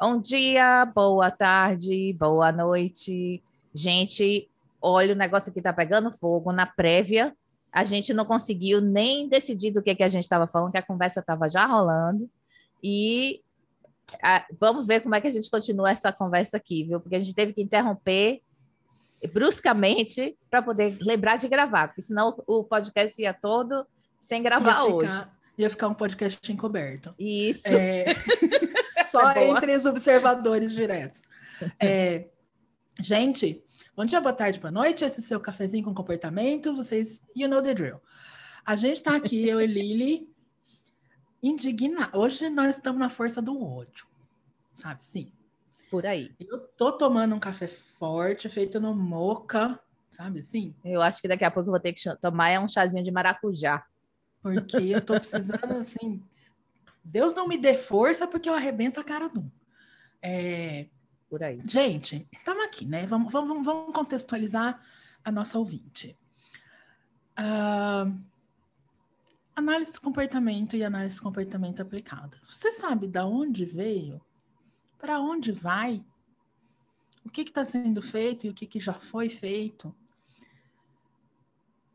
Bom dia, boa tarde, boa noite. Gente, olha, o negócio aqui tá pegando fogo na prévia. A gente não conseguiu nem decidir do que, que a gente estava falando, que a conversa estava já rolando. E vamos ver como é que a gente continua essa conversa aqui, viu? Porque a gente teve que interromper bruscamente para poder lembrar de gravar, porque senão o podcast ia todo sem gravar ia hoje. Ficar, ia ficar um podcast encoberto. Isso. É... Só é entre os observadores diretos. É... Gente, bom dia, boa tarde, boa noite. Esse é seu cafezinho com comportamento. Vocês, you know the drill. A gente está aqui, eu e Lili, indignados. Hoje nós estamos na força do ódio, sabe? Sim. Por aí. Eu tô tomando um café forte, feito no moca, sabe assim? Eu acho que daqui a pouco eu vou ter que tomar é um chazinho de maracujá. Porque eu tô precisando, assim. Deus não me dê força porque eu arrebento a cara do. É... Por aí. Gente, estamos aqui, né? Vamos, vamos, vamos contextualizar a nossa ouvinte. Uh, análise do comportamento e análise do comportamento aplicada. Você sabe da onde veio? Para onde vai? O que está sendo feito e o que, que já foi feito?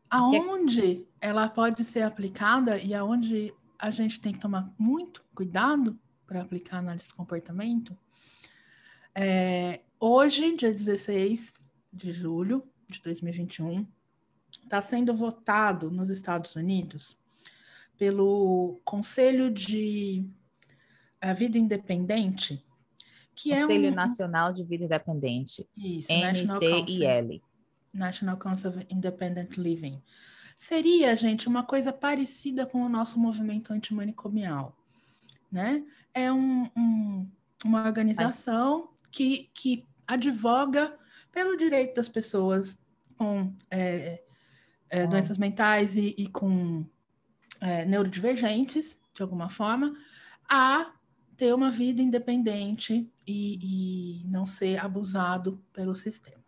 Aonde ela pode ser aplicada e aonde a gente tem que tomar muito cuidado para aplicar análise de comportamento? É, hoje, dia 16 de julho de 2021, está sendo votado nos Estados Unidos pelo Conselho de eh, Vida Independente, que Conselho é Conselho um... Nacional de Vida Independente, Isso, NCIL. National Council of Independent Living. Seria, gente, uma coisa parecida com o nosso movimento antimanicomial, né? É um, um, uma organização que, que advoga pelo direito das pessoas com é, é, doenças mentais e, e com é, neurodivergentes, de alguma forma, a ter uma vida independente e, e não ser abusado pelo sistema.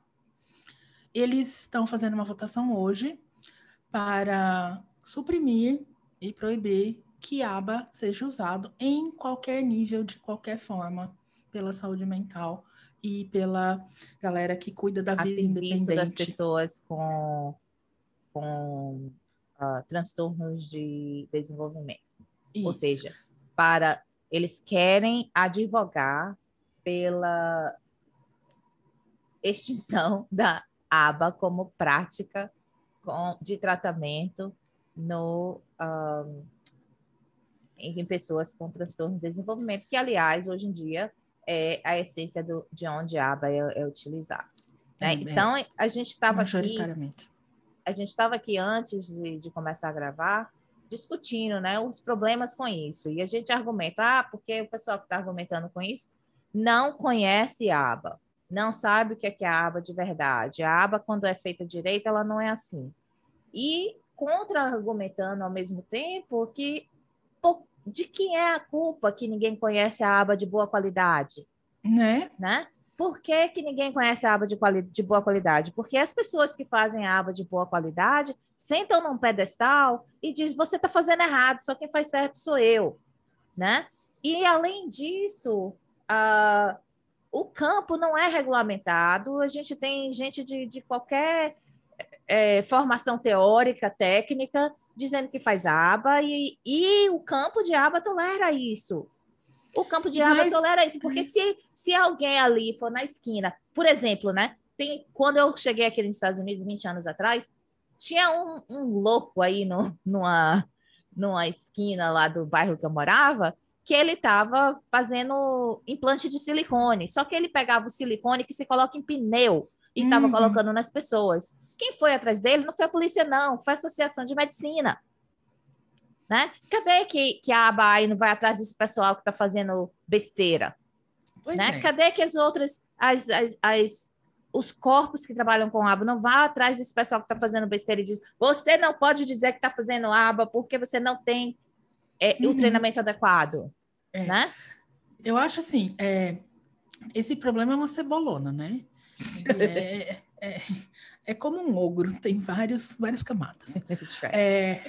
Eles estão fazendo uma votação hoje para suprimir e proibir que aba seja usado em qualquer nível, de qualquer forma, pela saúde mental e pela galera que cuida da a vida independente. das pessoas com, com uh, transtornos de desenvolvimento. Isso. Ou seja, para eles querem advogar pela extinção da aba como prática com, de tratamento no, um, em pessoas com transtorno de desenvolvimento, que, aliás, hoje em dia é a essência do, de onde a aba é, é utilizada. Né? Então, a gente estava aqui a gente estava aqui antes de, de, começar a gravar discutindo né, os problemas com isso. E a gente argumenta, ah, porque o pessoal que está argumentando com isso não conhece a aba, não sabe o que é, que é a aba de verdade. A aba, quando é feita direito, ela não é assim. E contra-argumentando ao mesmo tempo que de quem é a culpa que ninguém conhece a aba de boa qualidade? Né? né? Por que, que ninguém conhece a aba de, de boa qualidade? Porque as pessoas que fazem a aba de boa qualidade sentam num pedestal e dizem: você está fazendo errado, só quem faz certo sou eu. Né? E, além disso, uh, o campo não é regulamentado, a gente tem gente de, de qualquer é, formação teórica, técnica, dizendo que faz aba, e, e o campo de aba tolera isso. O campo de água Mas... tolera isso, porque se, se alguém ali for na esquina, por exemplo, né? Tem, quando eu cheguei aqui nos Estados Unidos 20 anos atrás, tinha um, um louco aí no, numa, numa esquina lá do bairro que eu morava, que ele estava fazendo implante de silicone. Só que ele pegava o silicone que se coloca em pneu e estava uhum. colocando nas pessoas. Quem foi atrás dele não foi a polícia, não, foi a Associação de Medicina. Né? Cadê que, que a ABAI não vai atrás desse pessoal que está fazendo besteira? né? É. Cadê que as outras, as, as, as, os corpos que trabalham com aba não vão atrás desse pessoal que está fazendo besteira e diz: você não pode dizer que está fazendo aba porque você não tem é, uhum. o treinamento adequado, é. né? Eu acho assim, é, esse problema é uma cebolona, né? É, é, é, como um ogro, tem vários, várias camadas. É,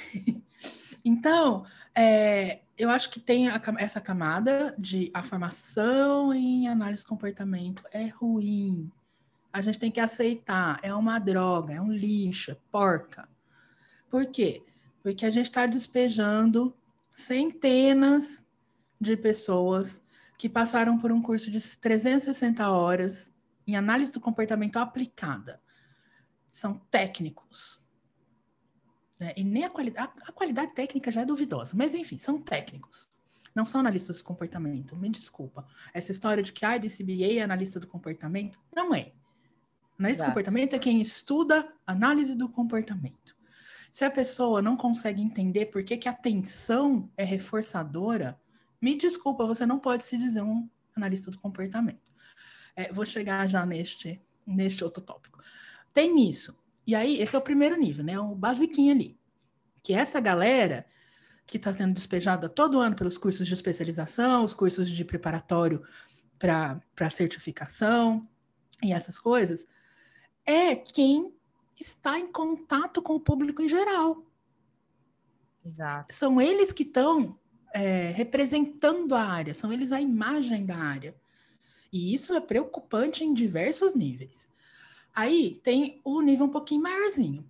então, é, eu acho que tem a, essa camada de a formação em análise de comportamento é ruim. A gente tem que aceitar, é uma droga, é um lixo, é porca. Por quê? Porque a gente está despejando centenas de pessoas que passaram por um curso de 360 horas em análise do comportamento aplicada. São técnicos. Né? E nem a qualidade, a, a qualidade técnica já é duvidosa, mas enfim, são técnicos. Não são analistas do comportamento, me desculpa. Essa história de que a IBCBA é analista do comportamento, não é. Analista do comportamento é quem estuda análise do comportamento. Se a pessoa não consegue entender por que, que a atenção é reforçadora, me desculpa, você não pode se dizer um analista do comportamento. É, vou chegar já neste, neste outro tópico. Tem isso. E aí, esse é o primeiro nível, né? O basiquinho ali. Que essa galera que está sendo despejada todo ano pelos cursos de especialização, os cursos de preparatório para certificação e essas coisas, é quem está em contato com o público em geral. Exato. São eles que estão é, representando a área, são eles a imagem da área. E isso é preocupante em diversos níveis. Aí tem o nível um pouquinho maiorzinho.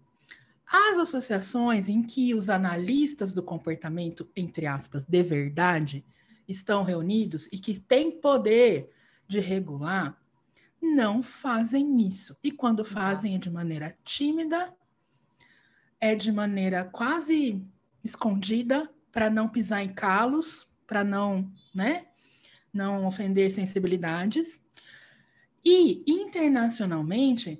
As associações em que os analistas do comportamento, entre aspas, de verdade, estão reunidos e que têm poder de regular, não fazem isso. E quando fazem é de maneira tímida, é de maneira quase escondida, para não pisar em calos, para não, né, não ofender sensibilidades. E internacionalmente,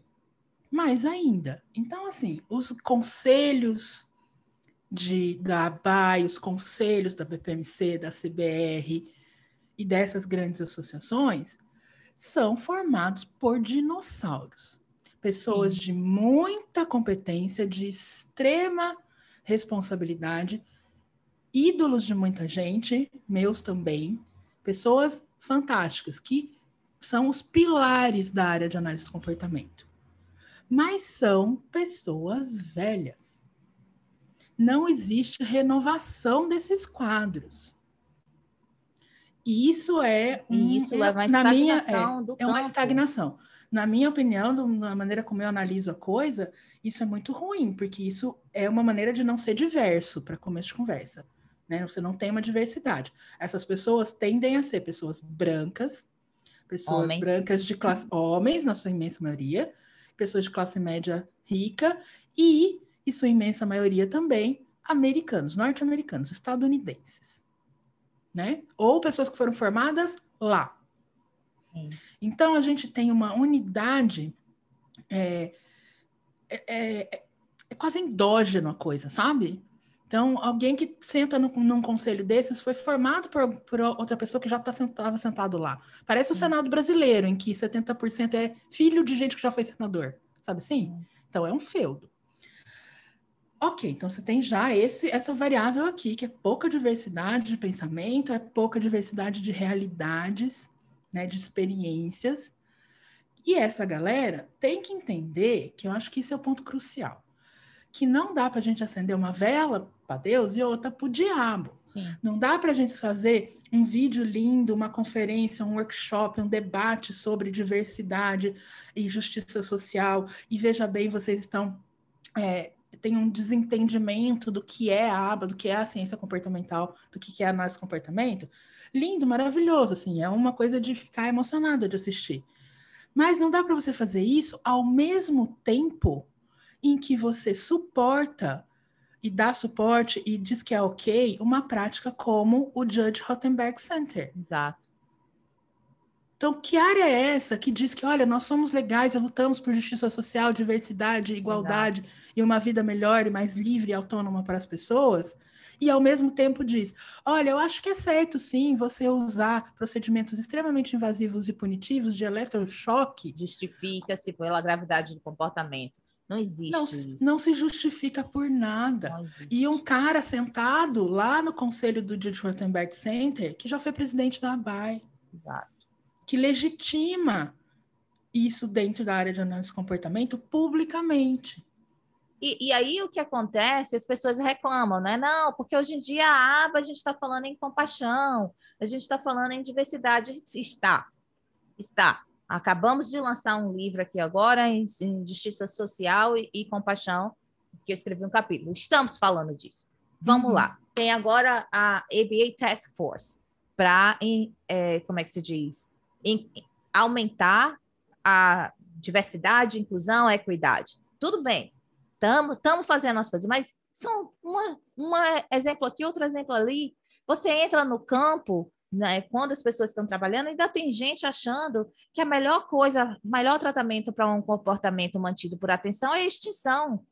mais ainda. Então, assim, os conselhos de, da ABAI, os conselhos da BPMC, da CBR e dessas grandes associações são formados por dinossauros. Pessoas Sim. de muita competência, de extrema responsabilidade, ídolos de muita gente, meus também, pessoas fantásticas, que são os pilares da área de análise de comportamento. Mas são pessoas velhas. Não existe renovação desses quadros. E isso é um, isso é, uma estagnação minha, é, do é uma estagnação. Na minha opinião, da maneira como eu analiso a coisa, isso é muito ruim, porque isso é uma maneira de não ser diverso para começo de conversa né? Você não tem uma diversidade. Essas pessoas tendem a ser pessoas brancas, pessoas homens. brancas de classe homens na sua imensa maioria, pessoas de classe média rica e, em sua imensa maioria também, americanos, norte-americanos, estadunidenses, né? Ou pessoas que foram formadas lá. Sim. Então a gente tem uma unidade é, é, é, é quase endógeno a coisa, sabe? Então, alguém que senta no, num conselho desses foi formado por, por outra pessoa que já tá estava sentado lá. Parece o Senado brasileiro, em que 70% é filho de gente que já foi senador. Sabe assim? Então, é um feudo. Ok, então você tem já esse, essa variável aqui, que é pouca diversidade de pensamento, é pouca diversidade de realidades, né, de experiências. E essa galera tem que entender que eu acho que isso é o ponto crucial que não dá para a gente acender uma vela para Deus e outra para o diabo. Sim. Não dá para a gente fazer um vídeo lindo, uma conferência, um workshop, um debate sobre diversidade e justiça social. E veja bem, vocês estão. É, tem um desentendimento do que é a aba, do que é a ciência comportamental, do que é a análise comportamento. Lindo, maravilhoso, assim, é uma coisa de ficar emocionada de assistir. Mas não dá para você fazer isso ao mesmo tempo em que você suporta e dá suporte e diz que é ok uma prática como o Judge Rottenberg Center. Exato. Então, que área é essa que diz que, olha, nós somos legais e lutamos por justiça social, diversidade, igualdade Exato. e uma vida melhor e mais livre e autônoma para as pessoas? E ao mesmo tempo diz: olha, eu acho que é certo sim você usar procedimentos extremamente invasivos e punitivos de eletrochoque. Justifica-se pela gravidade do comportamento. Não existe não, isso. Não se justifica por nada. E um cara sentado lá no conselho do Judge Rottenberg Center, que já foi presidente da ABAI, Exato. que legitima isso dentro da área de análise de comportamento publicamente. E, e, aí o que acontece, as pessoas reclamam, né? Não, porque hoje em dia a aba a gente está falando em compaixão, a gente está falando em diversidade. Está, está. Acabamos de lançar um livro aqui agora em, em justiça social e, e, compaixão, que eu escrevi um capítulo. Estamos falando disso. Vamos uhum. lá. Tem agora a ABA Task Force para, é, como é que se diz, em, aumentar a diversidade, inclusão, equidade. Tudo bem, estamos fazendo as coisas, mas são um exemplo aqui, outro exemplo ali. Você entra no campo, né, quando as pessoas estão trabalhando, ainda tem gente achando que a melhor coisa, melhor tratamento para um comportamento mantido por atenção é a extinção.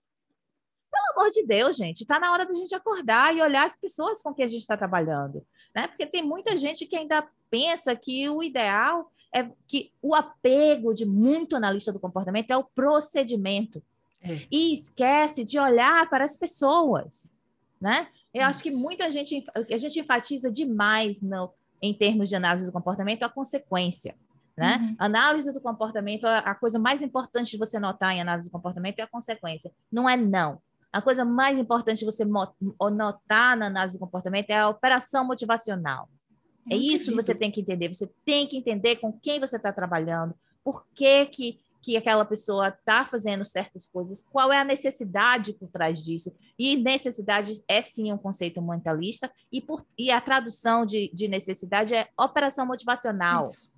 Pelo amor de Deus, gente, está na hora da gente acordar e olhar as pessoas com quem a gente está trabalhando, né? Porque tem muita gente que ainda pensa que o ideal é que o apego de muito analista do comportamento é o procedimento. É. E esquece de olhar para as pessoas, né? Eu Isso. acho que muita gente, a gente enfatiza demais no, em termos de análise do comportamento a consequência, né? Uhum. Análise do comportamento, a, a coisa mais importante de você notar em análise do comportamento é a consequência, não é não. A coisa mais importante de você notar na análise do comportamento é a operação motivacional. É isso que você tem que entender. Você tem que entender com quem você está trabalhando, por que, que que aquela pessoa está fazendo certas coisas, qual é a necessidade por trás disso. E necessidade é sim um conceito mentalista, e, por, e a tradução de, de necessidade é operação motivacional. Isso.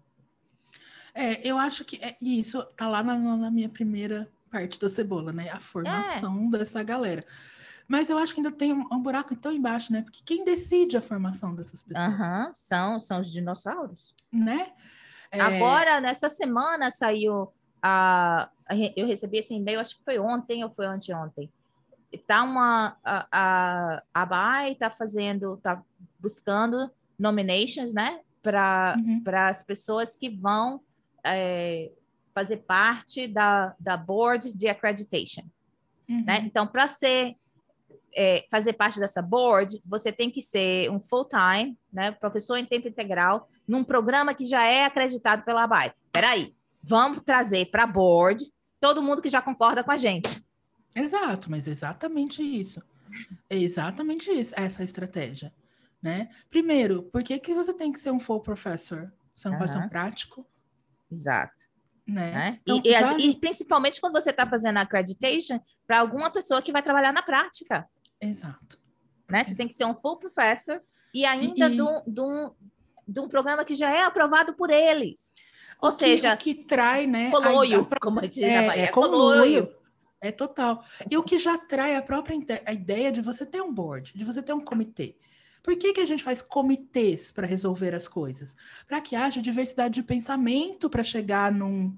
É, eu acho que é, isso está lá na, na, minha primeira parte da cebola, né? A formação é. dessa galera. Mas eu acho que ainda tem um, um, buraco tão embaixo, né? Porque quem decide a formação dessas pessoas? Uhum, são, são os dinossauros. Né? É... Agora, nessa semana, saiu a, a, eu recebi esse e-mail, acho que foi ontem ou foi anteontem. Tá uma a, a, a BAI está fazendo, está buscando nominations, né, para uhum. as pessoas que vão é, fazer parte da, da board de accreditation, uhum. né? Então, para ser é, fazer parte dessa board, você tem que ser um full time, né, professor em tempo integral, num programa que já é acreditado pela ABAI. Peraí, Vamos trazer para board todo mundo que já concorda com a gente. Exato, mas exatamente isso. É exatamente isso, essa estratégia. Né? Primeiro, por que, que você tem que ser um full professor? Você não uhum. pode ser um prático? Exato. Né? né? Então, e, já... e, principalmente quando você está fazendo a accreditation para alguma pessoa que vai trabalhar na prática. Exato. Né? Você Exato. tem que ser um full professor e ainda e... De, um, de, um, de um programa que já é aprovado por eles. Ou o seja, que, que trai, né? Coloio, a, como diz é, Bahia, é, coloio. É total. E o que já trai a própria a ideia de você ter um board, de você ter um comitê. Por que, que a gente faz comitês para resolver as coisas? Para que haja diversidade de pensamento para chegar num,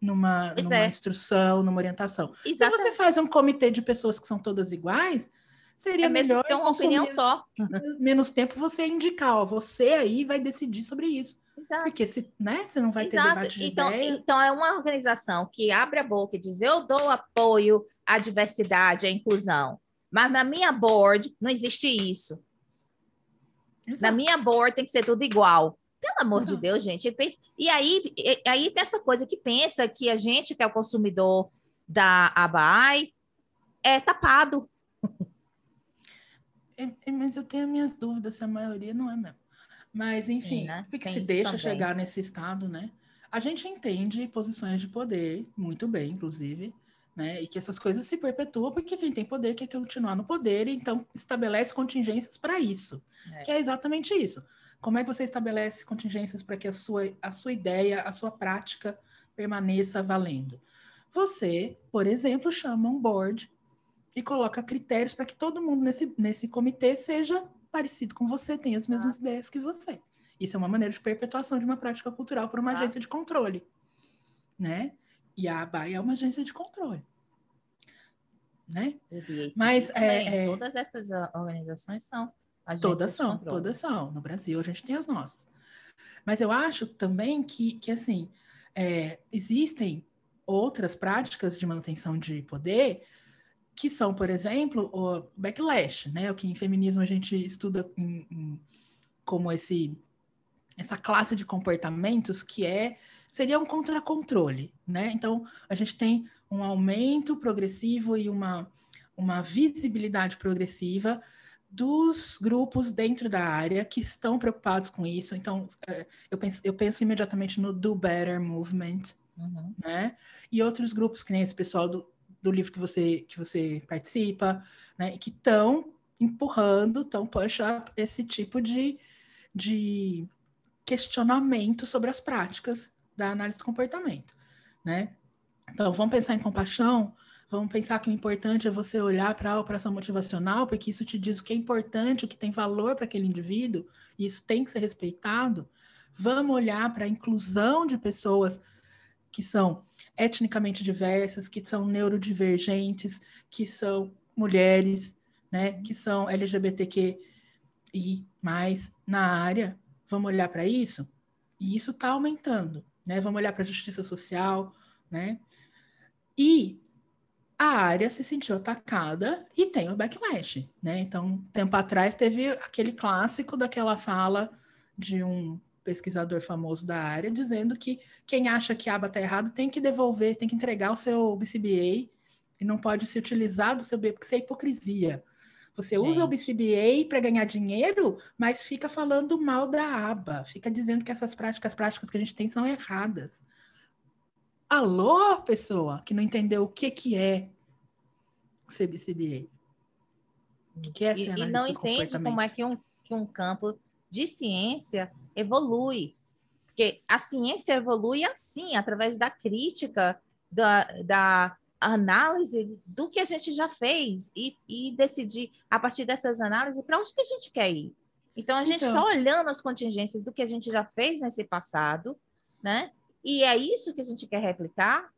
numa, numa é. instrução, numa orientação. Exatamente. Se você faz um comitê de pessoas que são todas iguais, seria é melhor ter uma opinião só. Menos tempo você indicar, ó, você aí vai decidir sobre isso. Exato. Porque se, né, você não vai Exato. ter debate de então, ideia. Então, é uma organização que abre a boca e diz, eu dou apoio à diversidade, à inclusão. Mas na minha board não existe isso. Exato. Na minha board tem que ser tudo igual. Pelo amor de Deus, gente. E aí, aí tem essa coisa que pensa que a gente, que é o consumidor da ABAI, é tapado. É, é, mas eu tenho minhas dúvidas se a maioria não é mesmo. Mas, enfim, Sim, né? porque se deixa também. chegar nesse estado, né? A gente entende posições de poder, muito bem, inclusive, né? E que essas coisas se perpetuam porque quem tem poder quer continuar no poder, e então estabelece contingências para isso. É. Que é exatamente isso. Como é que você estabelece contingências para que a sua, a sua ideia, a sua prática permaneça valendo? Você, por exemplo, chama um board e coloca critérios para que todo mundo nesse, nesse comitê seja parecido com você, tem as mesmas ah. ideias que você. Isso é uma maneira de perpetuação de uma prática cultural por uma ah. agência de controle, né? E a ABAI é uma agência de controle, né? Mas é, é, todas essas organizações são todas são, todas são. No Brasil a gente tem as nossas. Mas eu acho também que, que assim, é, existem outras práticas de manutenção de poder que são, por exemplo, o backlash, né? O que em feminismo a gente estuda em, em, como esse essa classe de comportamentos que é seria um contracontrole, né? Então a gente tem um aumento progressivo e uma, uma visibilidade progressiva dos grupos dentro da área que estão preocupados com isso. Então, é, eu penso, eu penso imediatamente no Do Better Movement, uhum. né? E outros grupos, que nem esse pessoal do, do livro que você, que você participa, né? Que estão empurrando, estão push up esse tipo de, de questionamento sobre as práticas da análise do comportamento, né? Então, vamos pensar em compaixão, vamos pensar que o importante é você olhar para a operação motivacional, porque isso te diz o que é importante, o que tem valor para aquele indivíduo, e isso tem que ser respeitado. Vamos olhar para a inclusão de pessoas que são etnicamente diversas, que são neurodivergentes, que são mulheres, né, que são LGBTQ e mais na área. Vamos olhar para isso? E isso está aumentando, né? Vamos olhar para a justiça social, né? E a área se sentiu atacada e tem o backlash, né? Então, tempo atrás teve aquele clássico daquela fala de um pesquisador famoso da área dizendo que quem acha que a aba está errado tem que devolver, tem que entregar o seu BCBA e não pode se utilizar do seu BCBA, porque isso é hipocrisia. Você Sim. usa o BCBA para ganhar dinheiro, mas fica falando mal da aba, fica dizendo que essas práticas, práticas que a gente tem são erradas. Alô, pessoa que não entendeu o que, que é ser BCBA. O que é e, e não entende como é que um, que um campo de ciência evolui. Porque a ciência evolui assim, através da crítica, da, da análise do que a gente já fez e, e decidir, a partir dessas análises, para onde que a gente quer ir. Então, a gente está então... olhando as contingências do que a gente já fez nesse passado, né? E é isso que a gente quer replicar.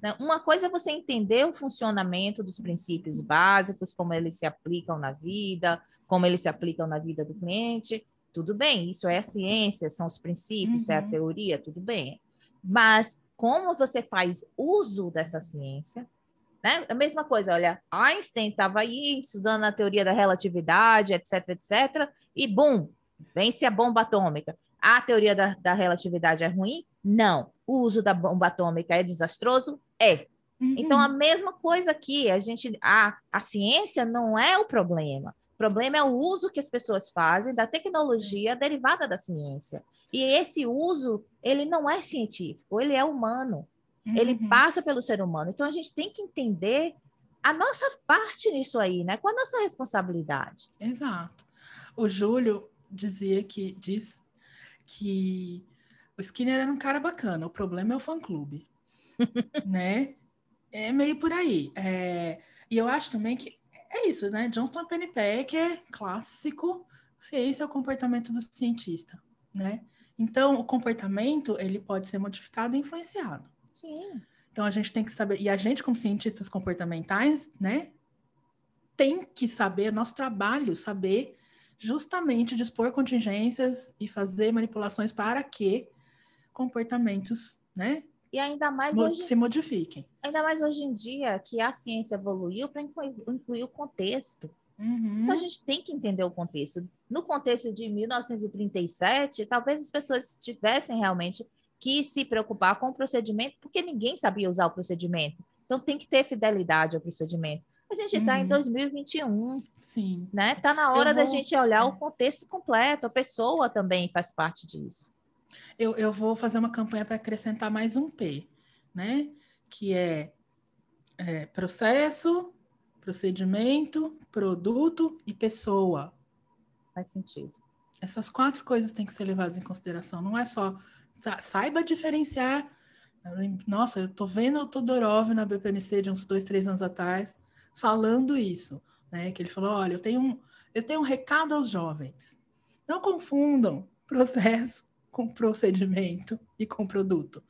Né? Uma coisa é você entender o funcionamento dos princípios básicos, como eles se aplicam na vida, como eles se aplicam na vida do cliente. Tudo bem, isso é a ciência, são os princípios, uhum. é a uhum. teoria, tudo bem. Mas como você faz uso dessa ciência, né? A mesma coisa, olha, Einstein estava aí estudando a teoria da relatividade, etc, etc, e bum, vence a bomba atômica. A teoria da, da relatividade é ruim? Não. O uso da bomba atômica é desastroso? É. Uhum. Então, a mesma coisa aqui, a gente, a, a ciência não é o problema. O problema é o uso que as pessoas fazem da tecnologia derivada da ciência. E esse uso, ele não é científico, ele é humano. Uhum. Ele passa pelo ser humano. Então a gente tem que entender a nossa parte nisso aí, né? Qual a nossa responsabilidade? Exato. O Júlio dizia que diz que o Skinner era um cara bacana, o problema é o fã-clube, né? É meio por aí. É... E eu acho também que é isso, né? Johnston Pennypacker, clássico, ciência é o comportamento do cientista, né? Então, o comportamento, ele pode ser modificado e influenciado. Sim. Então, a gente tem que saber, e a gente, como cientistas comportamentais, né, tem que saber, nosso trabalho, saber justamente dispor contingências e fazer manipulações para que comportamentos, né, e ainda mais hoje, se modifiquem. Ainda mais hoje em dia que a ciência evoluiu para incluir, incluir, o contexto. Uhum. Então a gente tem que entender o contexto. No contexto de 1937, talvez as pessoas tivessem realmente que se preocupar com o procedimento, porque ninguém sabia usar o procedimento. Então tem que ter fidelidade ao procedimento. A gente está uhum. em 2021. Sim. Né? Tá na hora vou... da gente olhar é. o contexto completo, a pessoa também faz parte disso. Eu, eu vou fazer uma campanha para acrescentar mais um P, né? Que é, é processo, procedimento, produto e pessoa. Faz sentido. Essas quatro coisas têm que ser levadas em consideração. Não é só saiba diferenciar. Nossa, eu tô vendo o Todorov na BPMC de uns dois, três anos atrás falando isso, né? Que ele falou: olha, eu tenho um, eu tenho um recado aos jovens. Não confundam processo com procedimento e com produto.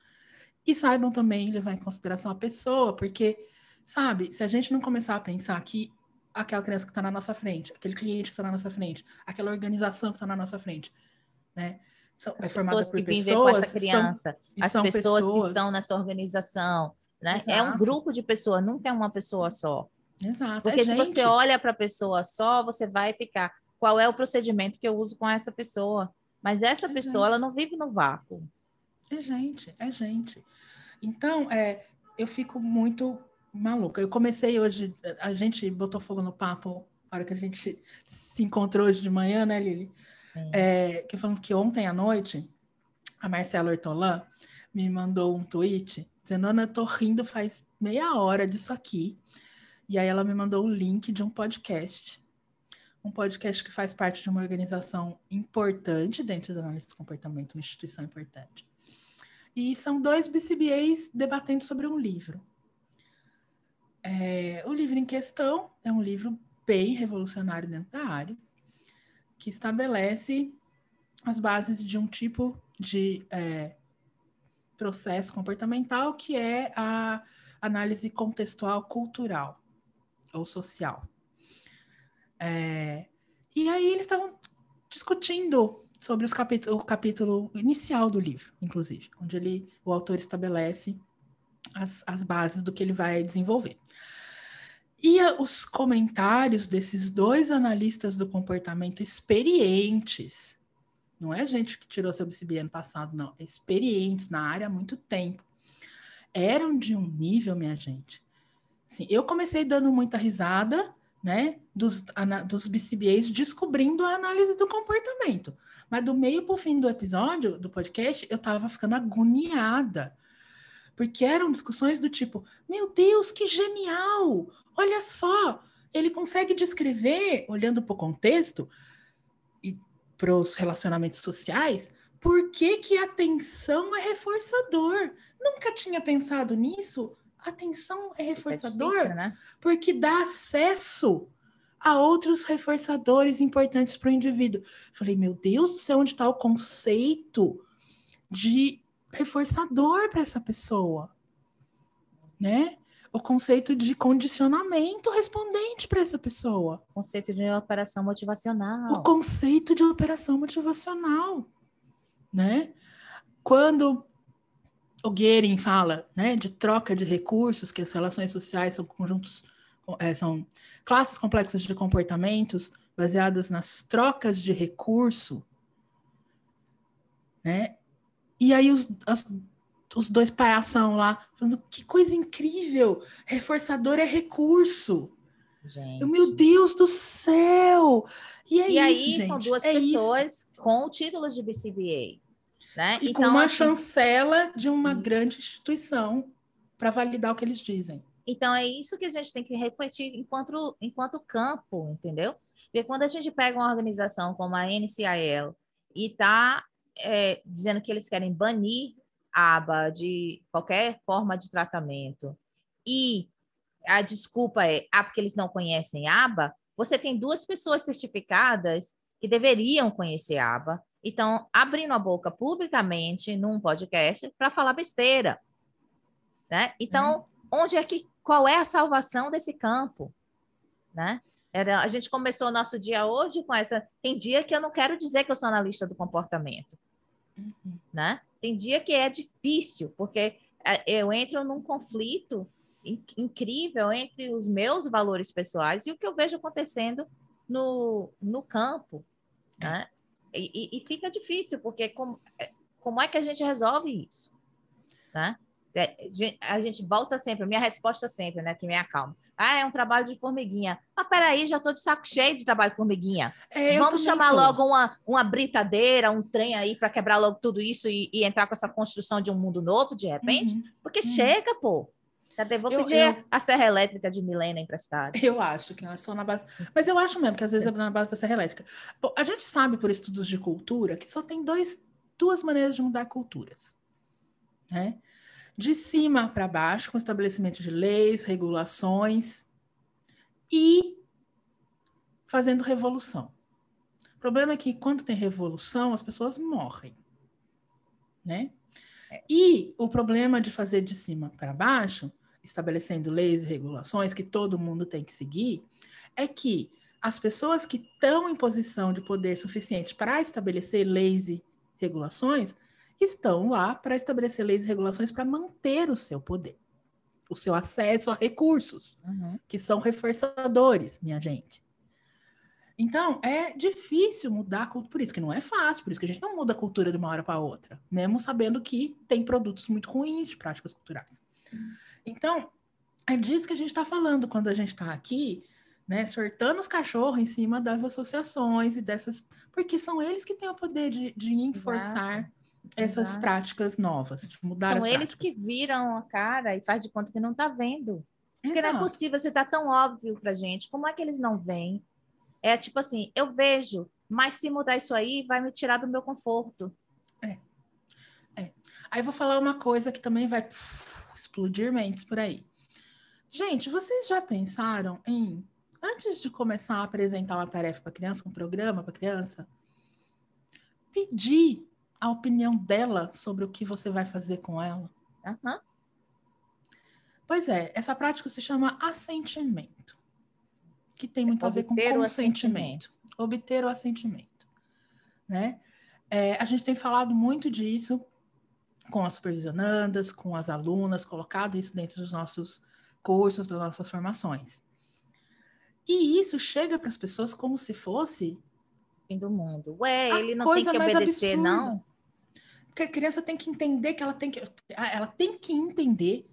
E saibam também levar em consideração a pessoa, porque, sabe, se a gente não começar a pensar que aquela criança que está na nossa frente, aquele cliente que está na nossa frente, aquela organização que está na nossa frente, né? São, as é pessoas que vivem com essa criança, são, as pessoas, pessoas, que estão nessa organização, né? Exato. É um grupo de pessoas, nunca é uma pessoa só. Exato. Porque é se gente. você olha para a pessoa só, você vai ficar. Qual é o procedimento que eu uso com essa pessoa? Mas essa é pessoa, gente. ela não vive no vácuo. É gente, é gente. Então, é, eu fico muito maluca. Eu comecei hoje, a gente botou fogo no papo, na hora que a gente se encontrou hoje de manhã, né, Lili? É, que falando que ontem à noite, a Marcela Hortolã me mandou um tweet dizendo: Ana, eu tô rindo faz meia hora disso aqui. E aí ela me mandou o link de um podcast. Um podcast que faz parte de uma organização importante dentro da análise do comportamento, uma instituição importante. E são dois BCBAs debatendo sobre um livro. É, o livro em questão é um livro bem revolucionário dentro da área, que estabelece as bases de um tipo de é, processo comportamental que é a análise contextual cultural ou social. É, e aí eles estavam discutindo sobre os capítulo, o capítulo inicial do livro, inclusive, onde ele, o autor estabelece as, as bases do que ele vai desenvolver. E a, os comentários desses dois analistas do comportamento experientes, não é gente que tirou seu BCB ano passado, não, é experientes na área há muito tempo, eram de um nível, minha gente. Assim, eu comecei dando muita risada, né, dos, dos BCBAs descobrindo a análise do comportamento. Mas do meio para o fim do episódio, do podcast, eu estava ficando agoniada. Porque eram discussões do tipo: meu Deus, que genial! Olha só, ele consegue descrever, olhando para o contexto e para os relacionamentos sociais, por que, que a atenção é reforçador. Nunca tinha pensado nisso atenção é reforçador é difícil, né? porque dá acesso a outros reforçadores importantes para o indivíduo. Falei, meu Deus do céu, onde está o conceito de reforçador para essa pessoa? Né? O conceito de condicionamento respondente para essa pessoa. O conceito de operação motivacional. O conceito de operação motivacional, né? Quando o Guerin fala né, de troca de recursos, que as relações sociais são conjuntos, é, são classes complexas de comportamentos baseadas nas trocas de recurso, né? E aí os, as, os dois palhação lá falando que coisa incrível, reforçador é recurso. Gente. Meu Deus do céu! E, é e isso, aí gente. são duas é pessoas isso. com o título de BCBA. Né? E então, com uma assim, chancela de uma isso. grande instituição para validar o que eles dizem. Então, é isso que a gente tem que refletir enquanto, enquanto campo, entendeu? Porque quando a gente pega uma organização como a NCIL e está é, dizendo que eles querem banir a aba de qualquer forma de tratamento e a desculpa é ah, porque eles não conhecem aba, você tem duas pessoas certificadas que deveriam conhecer aba então, abrindo a boca publicamente num podcast para falar besteira. Né? Então, uhum. onde é que qual é a salvação desse campo? Né? Era, a gente começou o nosso dia hoje com essa. Tem dia que eu não quero dizer que eu sou analista do comportamento. Uhum. Né? Tem dia que é difícil, porque é, eu entro num conflito incrível entre os meus valores pessoais e o que eu vejo acontecendo no, no campo. É. Né? E, e, fica difícil, porque como, é, como é que a gente resolve isso? Né? É, a gente volta sempre, minha resposta sempre, né, que me acalma. Ah, é um trabalho de formiguinha. Mas peraí, já estou de saco cheio de trabalho de formiguinha. É, Vamos chamar tô. logo uma, uma britadeira, um trem aí para quebrar logo tudo isso e, e, entrar com essa construção de um mundo novo, de repente? Uhum, porque uhum. chega, pô. Cadê? Vou eu, pedir eu, a serra elétrica de Milena emprestada. Eu acho que é só na base. Mas eu acho mesmo que às vezes é na base da serra elétrica. Bom, a gente sabe por estudos de cultura que só tem dois, duas maneiras de mudar culturas. Né? De cima para baixo, com estabelecimento de leis, regulações e fazendo revolução. O problema é que quando tem revolução, as pessoas morrem. Né? E o problema de fazer de cima para baixo estabelecendo leis e regulações que todo mundo tem que seguir, é que as pessoas que estão em posição de poder suficiente para estabelecer leis e regulações estão lá para estabelecer leis e regulações para manter o seu poder, o seu acesso a recursos, uhum. que são reforçadores, minha gente. Então, é difícil mudar a cultura, por isso que não é fácil, por isso que a gente não muda a cultura de uma hora para outra, mesmo sabendo que tem produtos muito ruins de práticas culturais. Então, é disso que a gente está falando quando a gente está aqui, né, sortando os cachorros em cima das associações e dessas. Porque são eles que têm o poder de, de enforçar Exato. Essas Exato. práticas novas, de mudar São eles práticas. que viram a cara e faz de conta que não está vendo. Porque Exato. não é possível, você tá tão óbvio pra gente. Como é que eles não veem? É tipo assim, eu vejo, mas se mudar isso aí, vai me tirar do meu conforto. É. é. Aí eu vou falar uma coisa que também vai pff, explodir mentes por aí. Gente, vocês já pensaram em, antes de começar a apresentar uma tarefa para criança, um programa para criança, pedir a opinião dela sobre o que você vai fazer com ela? Uhum. Pois é, essa prática se chama assentimento, que tem muito Obter a ver com consentimento. Obter o assentimento. Né? É, a gente tem falado muito disso com as supervisionandas, com as alunas, colocado isso dentro dos nossos cursos, das nossas formações. E isso chega para as pessoas como se fosse fim do mundo. Ué, ele não tem que obedecer, absurda. não? Porque a criança tem que entender que ela tem que ela tem que entender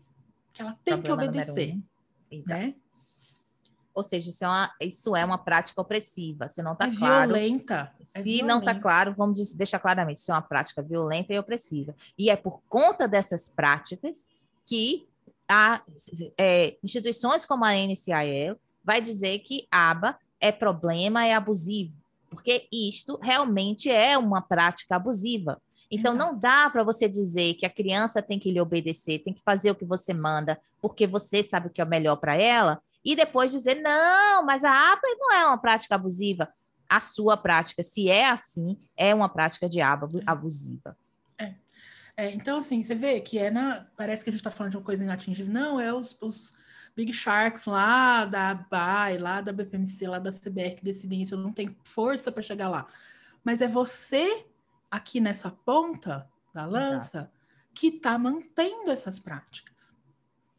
que ela tem Problema que obedecer, um. né? Ou seja, isso é, uma, isso é uma prática opressiva. Se não está é claro. Violenta. É se violenta. não está claro, vamos deixar claramente, isso é uma prática violenta e opressiva. E é por conta dessas práticas que a, é, instituições como a NCIL vai dizer que aba é problema, é abusivo, porque isto realmente é uma prática abusiva. Então, Exato. não dá para você dizer que a criança tem que lhe obedecer, tem que fazer o que você manda, porque você sabe o que é o melhor para ela, e depois dizer, não, mas a APA não é uma prática abusiva. A sua prática, se é assim, é uma prática de aba é. abusiva. É. é então, assim, você vê que é na. Parece que a gente está falando de uma coisa inatingível. Não, é os, os Big Sharks lá da BAI, lá da BPMC, lá da CBR que decidem isso. Eu não tenho força para chegar lá. Mas é você aqui nessa ponta da lança Exato. que está mantendo essas práticas.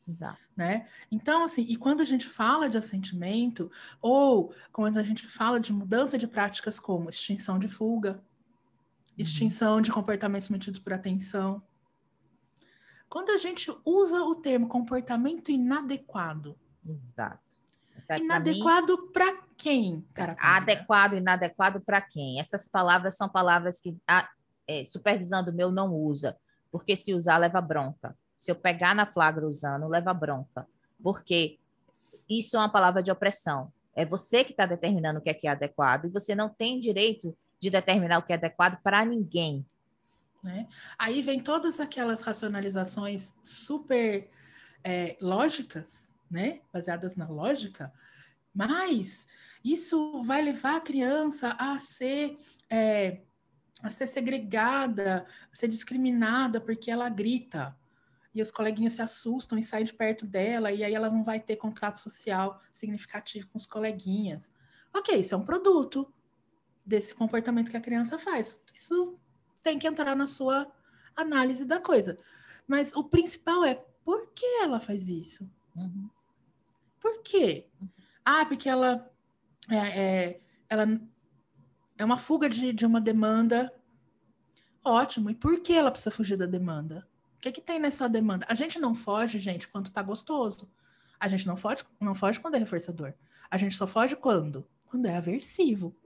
Exato. Né? Então, assim, e quando a gente fala de assentimento, ou quando a gente fala de mudança de práticas como extinção de fuga, uhum. extinção de comportamentos metidos por atenção, quando a gente usa o termo comportamento inadequado. Exato. Inadequado para quem, cara? Adequado, inadequado para quem? Essas palavras são palavras que a é, supervisão do meu não usa, porque se usar leva bronca. Se eu pegar na flagra usando, leva bronca, porque isso é uma palavra de opressão. É você que está determinando o que é, que é adequado e você não tem direito de determinar o que é adequado para ninguém. Né? Aí vem todas aquelas racionalizações super é, lógicas né? Baseadas na lógica, mas isso vai levar a criança a ser é, a ser segregada, a ser discriminada porque ela grita. E os coleguinhas se assustam e saem de perto dela, e aí ela não vai ter contato social significativo com os coleguinhas. Ok, isso é um produto desse comportamento que a criança faz. Isso tem que entrar na sua análise da coisa. Mas o principal é por que ela faz isso? Uhum. Por quê? Ah, porque ela é, é, ela é uma fuga de, de uma demanda. Ótimo. E por que ela precisa fugir da demanda? O que, que tem nessa demanda? A gente não foge, gente, quando tá gostoso. A gente não foge, não foge quando é reforçador. A gente só foge quando? Quando é aversivo.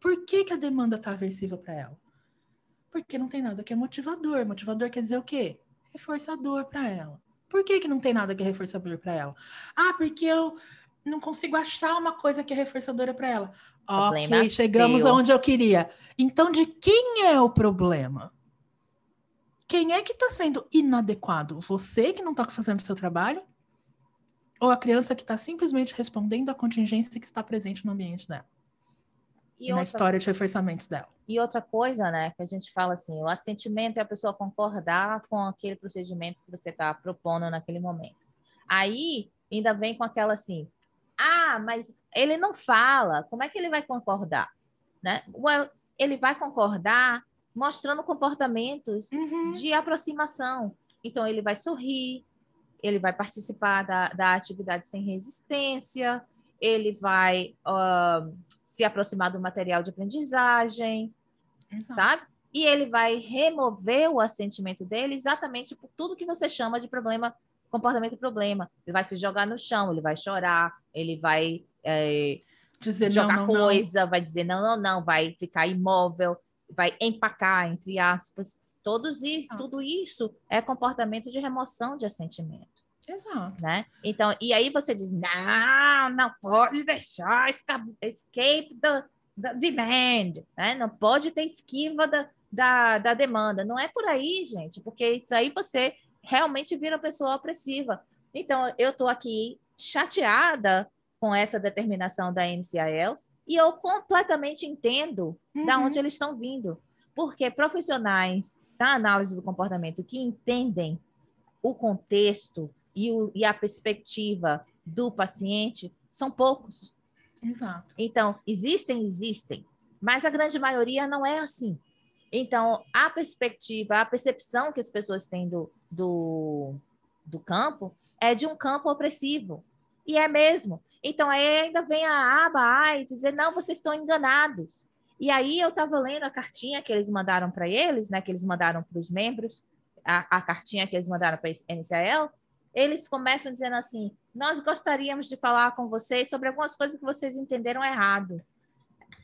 Por que, que a demanda tá aversiva para ela? Porque não tem nada que é motivador. Motivador quer dizer o quê? Reforçador para ela. Por que, que não tem nada que é reforçador para ela? Ah, porque eu não consigo achar uma coisa que é reforçadora para ela. Problema ok, chegamos seu. aonde eu queria. Então, de quem é o problema? Quem é que está sendo inadequado? Você que não está fazendo o seu trabalho? Ou a criança que está simplesmente respondendo à contingência que está presente no ambiente dela? E, e outra... na história de reforçamentos dela? E outra coisa, né, que a gente fala assim, o assentimento é a pessoa concordar com aquele procedimento que você está propondo naquele momento. Aí ainda vem com aquela assim, ah, mas ele não fala, como é que ele vai concordar? Né? Ele vai concordar mostrando comportamentos uhum. de aproximação. Então, ele vai sorrir, ele vai participar da, da atividade sem resistência, ele vai uh, se aproximar do material de aprendizagem, Exato. sabe? E ele vai remover o assentimento dele exatamente por tudo que você chama de problema comportamento problema. Ele vai se jogar no chão, ele vai chorar, ele vai é, Dizer jogar não, não, coisa, vai dizer não, não, não, vai ficar imóvel, vai empacar, entre aspas. Todos isso, Ah. tudo isso é comportamento de remoção de assentimento. não. Exato. né? Então, e aí você diz, não, não pode deixar esca- escape da, da demand, né? Não pode ter esquiva da, da, da demanda. Não é por aí, gente, porque isso aí você realmente vira pessoa opressiva. Então, eu estou aqui chateada com essa determinação da NCIL e eu completamente entendo da Uhum. onde eles estão vindo. Porque profissionais da análise do comportamento que entendem o contexto e, o- e a perspectiva do paciente são poucos. Exato. Então, existem, existem, mas a grande maioria não é assim. Então, a perspectiva, a percepção que as pessoas têm do, do, do campo é de um campo opressivo. E é mesmo. Então, aí ainda vem a aba e dizer, não, vocês estão enganados. E aí eu estava lendo a cartinha que eles mandaram para eles, né, que eles mandaram para os membros, a, a cartinha que eles mandaram para a NCAL, eles começam dizendo assim, nós gostaríamos de falar com vocês sobre algumas coisas que vocês entenderam errado.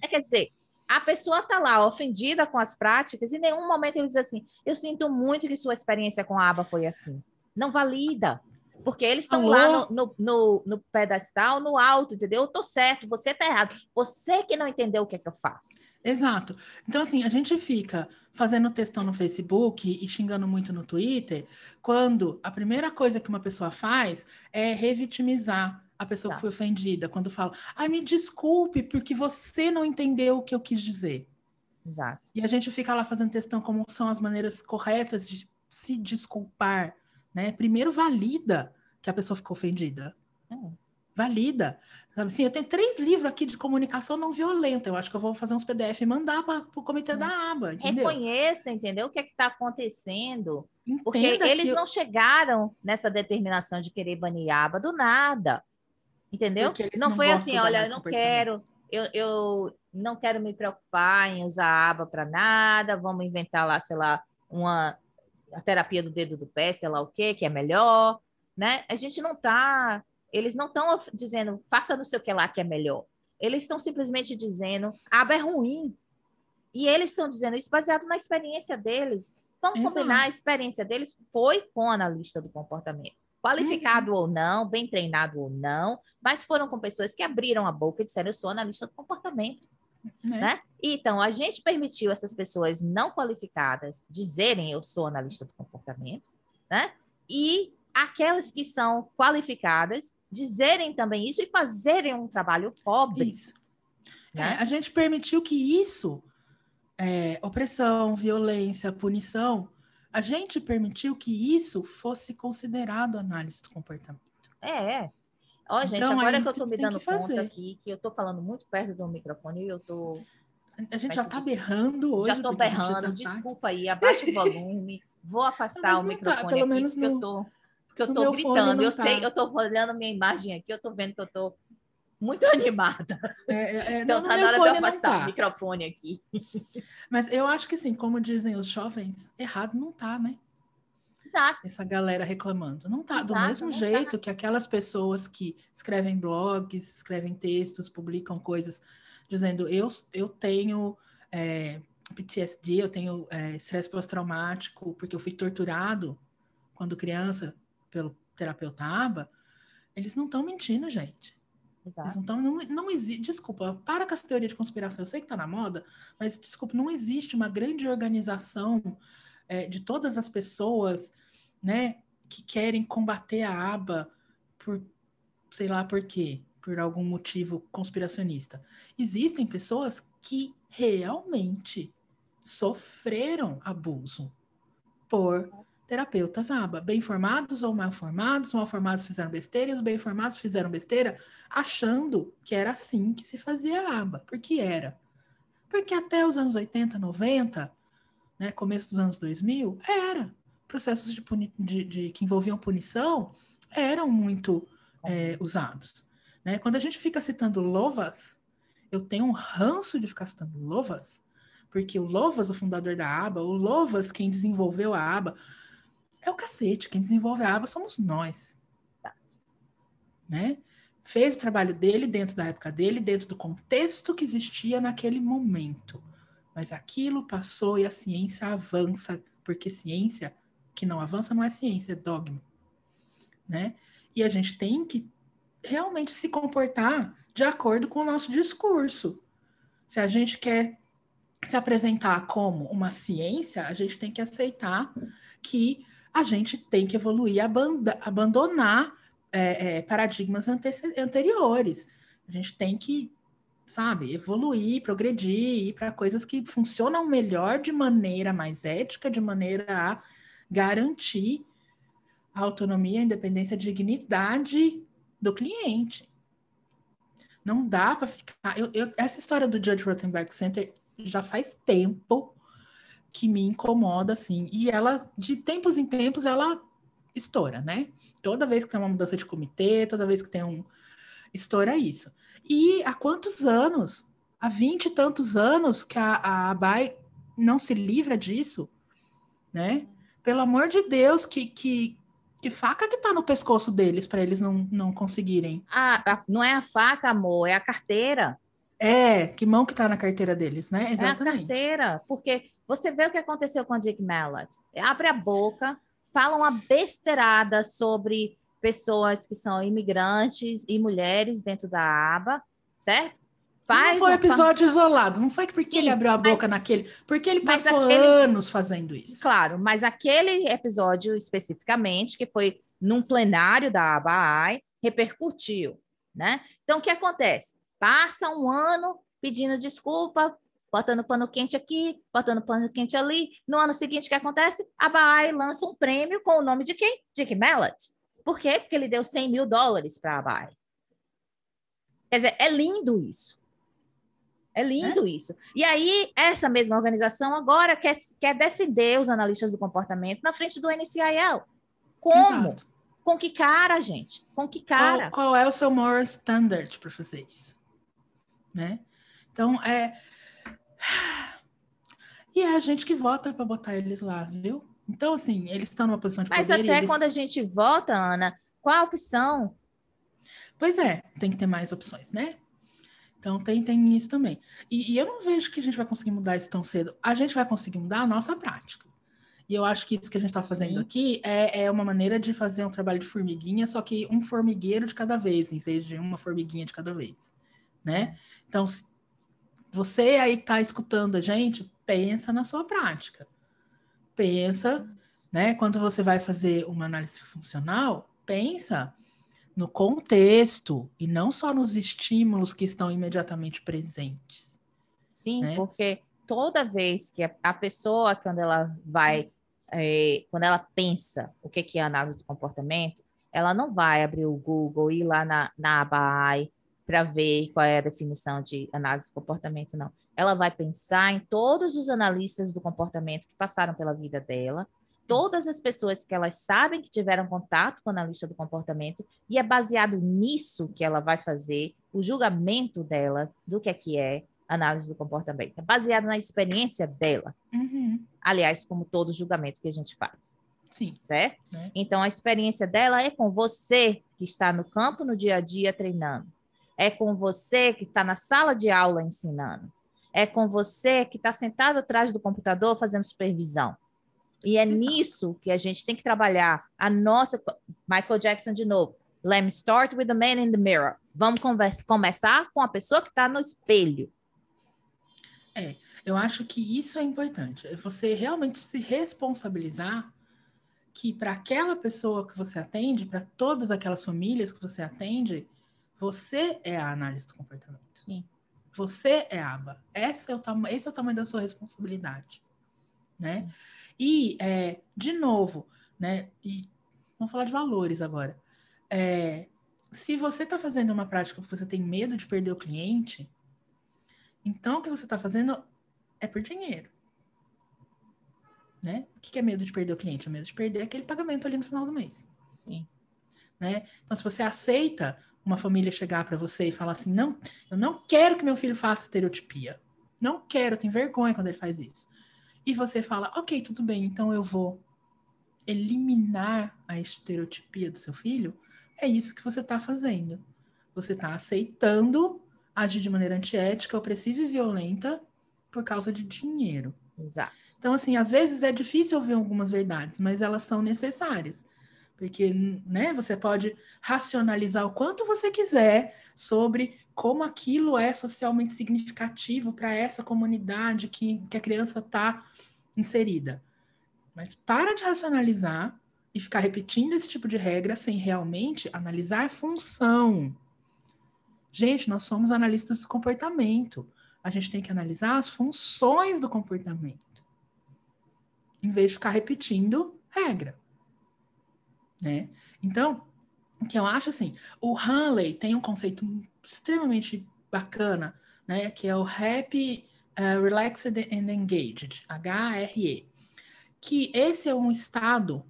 É, quer dizer, a pessoa está lá ofendida com as práticas e em nenhum momento ele diz assim, eu sinto muito que sua experiência com a aba foi assim. Não valida. Porque eles estão lá no, no, no, no pedestal, no alto, entendeu? Eu tô certo, você tá errado. Você que não entendeu o que é que eu faço. Exato. Então, assim, a gente fica fazendo textão no Facebook e xingando muito no Twitter, quando a primeira coisa que uma pessoa faz é revitimizar a pessoa Tá. que foi ofendida, quando fala, ai, me desculpe, porque você não entendeu o que eu quis dizer. Exato. E a gente fica lá fazendo textão como são as maneiras corretas de se desculpar, né? Primeiro valida que a pessoa ficou ofendida. Hum. Valida. Sabe assim, eu tenho três livros aqui de comunicação não violenta. Eu acho que eu vou fazer uns PDF e mandar para o comitê Hum. da aba, entendeu? Reconheça, entendeu? O que é que está acontecendo. Porque Entenda eles que não chegaram nessa determinação de querer banir a aba do nada. Entendeu? Não, foi assim, olha, eu não quero, eu, eu não quero me preocupar em usar a aba para nada, vamos inventar lá, sei lá, uma a terapia do dedo do pé, sei lá o quê, que é melhor, né? A gente não tá, eles não estão dizendo, faça não sei o que lá que é melhor. Eles estão simplesmente dizendo, a aba é ruim. E eles estão dizendo isso baseado na experiência deles. Vamos Exato. combinar, a experiência deles foi com analista do comportamento. Qualificado ou não, bem treinado ou não, mas foram com pessoas que abriram a boca e disseram: Eu sou analista do comportamento. né? né? Então, a gente permitiu essas pessoas não qualificadas dizerem: Eu sou analista do comportamento, né? E aquelas que são qualificadas dizerem também isso e fazerem um trabalho pobre. Isso. Né? É, a gente permitiu que isso, é, opressão, violência, punição, a gente permitiu que isso fosse considerado análise do comportamento. É, é. Ó, gente, Então, é agora que isso eu que me dando que conta fazer. aqui que eu tô falando muito perto do microfone e eu tô. A gente já tá diz- berrando hoje. já a gente berrando, tá- desculpa aí, abaixa o volume, vou afastar o tá, microfone pelo aqui, menos porque eu no- tô, porque eu tô gritando. Eu tá. sei, eu tô olhando minha imagem aqui, eu tô vendo que eu tô muito animada. É, é, é, Então não, tá na hora de afastar tá. o microfone aqui. Mas eu acho que sim, como dizem os jovens, errado não tá, né? Exato. Essa galera reclamando. Não tá. Do Exato, mesmo não tá. jeito que aquelas pessoas que escrevem blogs, escrevem textos, publicam coisas dizendo eu, eu tenho é, PTSD, eu tenho é, estresse pós-traumático, porque eu fui torturado quando criança pelo terapeuta ABA, eles não estão mentindo, gente. Exato. não estão. Não, não existe. Desculpa, para com essa teoria de conspiração. Eu sei que está na moda, mas desculpa, não existe uma grande organização é, de todas as pessoas, né, que querem combater a aba por, sei lá por quê, por algum motivo conspiracionista. Existem pessoas que realmente sofreram abuso por terapeutas aba, bem formados ou mal formados, mal formados fizeram besteira e os bem formados fizeram besteira achando que era assim que se fazia a aba, porque era. Porque até os anos 80, 90, né, começo dos anos 2000, era. Processos de, de, de que envolviam punição eram muito é, usados. Né? Quando a gente fica citando Lovas, eu tenho um ranço de ficar citando Lovas, porque o Lovas, o fundador da aba, o Lovas, quem desenvolveu a aba, é o cacete. Quem desenvolve a aba somos nós. Né? Fez o trabalho dele dentro da época dele, dentro do contexto que existia naquele momento. Mas aquilo passou e a ciência avança, porque ciência que não avança não é ciência, é dogma. Né? E a gente tem que realmente se comportar de acordo com o nosso discurso. Se a gente quer se apresentar como uma ciência, a gente tem que aceitar que a gente tem que evoluir, abandonar é, é, paradigmas anteriores. A gente tem que, sabe, evoluir, progredir, ir para coisas que funcionam melhor de maneira mais ética, de maneira a garantir a autonomia, a independência, a dignidade do cliente. Não dá para ficar. Eu, eu, essa história do Judge Rottenberg Center já faz tempo que me incomoda, assim. E ela, de tempos em tempos, ela estoura, né? Toda vez que tem uma mudança de comitê, toda vez que tem um. estoura isso. E há quantos anos? Há vinte e tantos anos que a, a Abai não se livra disso, né? Pelo amor de Deus, que, que, que faca que tá no pescoço deles para eles não, não conseguirem? Ah, não é a faca, amor, é a carteira. É, que mão que tá na carteira deles, né? Exatamente. É a carteira, porque você vê o que aconteceu com a Dick Mallet. Abre a boca, fala uma besteirada sobre pessoas que são imigrantes e mulheres dentro da aba, certo? Faz não foi um episódio isolado, não foi porque Sim, ele abriu a boca mas, naquele, porque ele passou aquele, anos fazendo isso. Claro, mas aquele episódio especificamente, que foi num plenário da ABAI, repercutiu, né? Então, o que acontece? Passa um ano pedindo desculpa, botando pano quente aqui, botando pano quente ali. No ano seguinte, o que acontece? A Baai lança um prêmio com o nome de quem? Dick Mallet. Por quê? Porque ele deu 100 mil dólares para a Baai. Quer dizer, é lindo isso. É lindo é? isso. E aí, essa mesma organização agora quer, quer defender os analistas do comportamento na frente do NCIL. Como? Exato. Com que cara, gente? Com que cara? Qual, qual é o seu moral standard para fazer isso? Né? Então, é. E é a gente que vota para botar eles lá, viu? Então, assim, eles estão numa posição de Mas poder. Mas até eles... quando a gente vota, Ana, qual a opção? Pois é, tem que ter mais opções, né? Então tem, tem isso também. E, e, eu não vejo que a gente vai conseguir mudar isso tão cedo. A gente vai conseguir mudar a nossa prática. E eu acho que isso que a gente está fazendo Sim. aqui é, é uma maneira de fazer um trabalho de formiguinha, só que um formigueiro de cada vez, em vez de uma formiguinha de cada vez. Né? Então, você aí que está escutando a gente, pensa na sua prática. Pensa, né? Quando você vai fazer uma análise funcional, pensa no contexto e não só nos estímulos que estão imediatamente presentes. Sim, né? porque toda vez que a pessoa, quando ela vai, é, quando ela pensa o que é análise do comportamento, ela não vai abrir o Google e ir lá na, na aba AI para ver qual é a definição de análise do comportamento, não. Ela vai pensar em todos os analistas do comportamento que passaram pela vida dela, todas as pessoas que elas sabem que tiveram contato com a analista do comportamento, e é baseado nisso que ela vai fazer o julgamento dela do que é que é análise do comportamento. É baseado na experiência dela. Uhum. Aliás, como todo julgamento que a gente faz. Sim. Certo? É. Então, a experiência dela é com você que está no campo no dia a dia treinando. É com você que está na sala de aula ensinando. É com você que está sentado atrás do computador fazendo supervisão. E é nisso que a gente tem que trabalhar. A nossa. Michael Jackson de novo. Let me start with the man in the mirror. Vamos conversa, começar com a pessoa que está no espelho. É, eu acho que isso é importante. É você realmente se responsabilizar que para aquela pessoa que você atende, para todas aquelas famílias que você atende, você é a análise do comportamento. Sim. Você é a aba. Esse é o, esse é o tamanho da sua responsabilidade. Né? Sim. E, é, de novo, né? E vamos falar de valores agora. É, se você está fazendo uma prática porque você tem medo de perder o cliente, então o que você está fazendo é por dinheiro. Né? O que é medo de perder o cliente? É medo de perder aquele pagamento ali no final do mês. Sim. Né? Então, se você aceita uma família chegar para você e falar assim: não, eu não quero que meu filho faça estereotipia. Não quero, eu tenho vergonha quando ele faz isso e você fala, ok, tudo bem, então eu vou eliminar a estereotipia do seu filho, é isso que você está fazendo. Você está aceitando agir de maneira antiética, opressiva e violenta por causa de dinheiro. Exato. Então, assim, às vezes é difícil ouvir algumas verdades, mas elas são necessárias. Porque, né, você pode racionalizar o quanto você quiser sobre como aquilo é socialmente significativo para essa comunidade que, que a criança está inserida. Mas para de racionalizar e ficar repetindo esse tipo de regra sem realmente analisar a função. Gente, nós somos analistas do comportamento. A gente tem que analisar as funções do comportamento, em vez de ficar repetindo regra. Né? Então, o que eu acho assim, o Hanley tem um conceito extremamente bacana, né, que é o Happy, uh, Relaxed and Engaged, HRE, que esse é um estado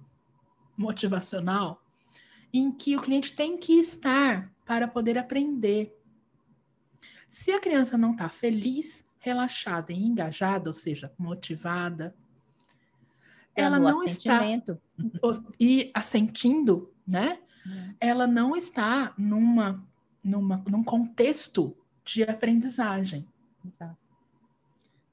motivacional em que o cliente tem que estar para poder aprender. Se a criança não está feliz, relaxada e engajada, ou seja, motivada, ela não está e assentindo, né? É. Ela não está numa, numa, num contexto de aprendizagem. Exato.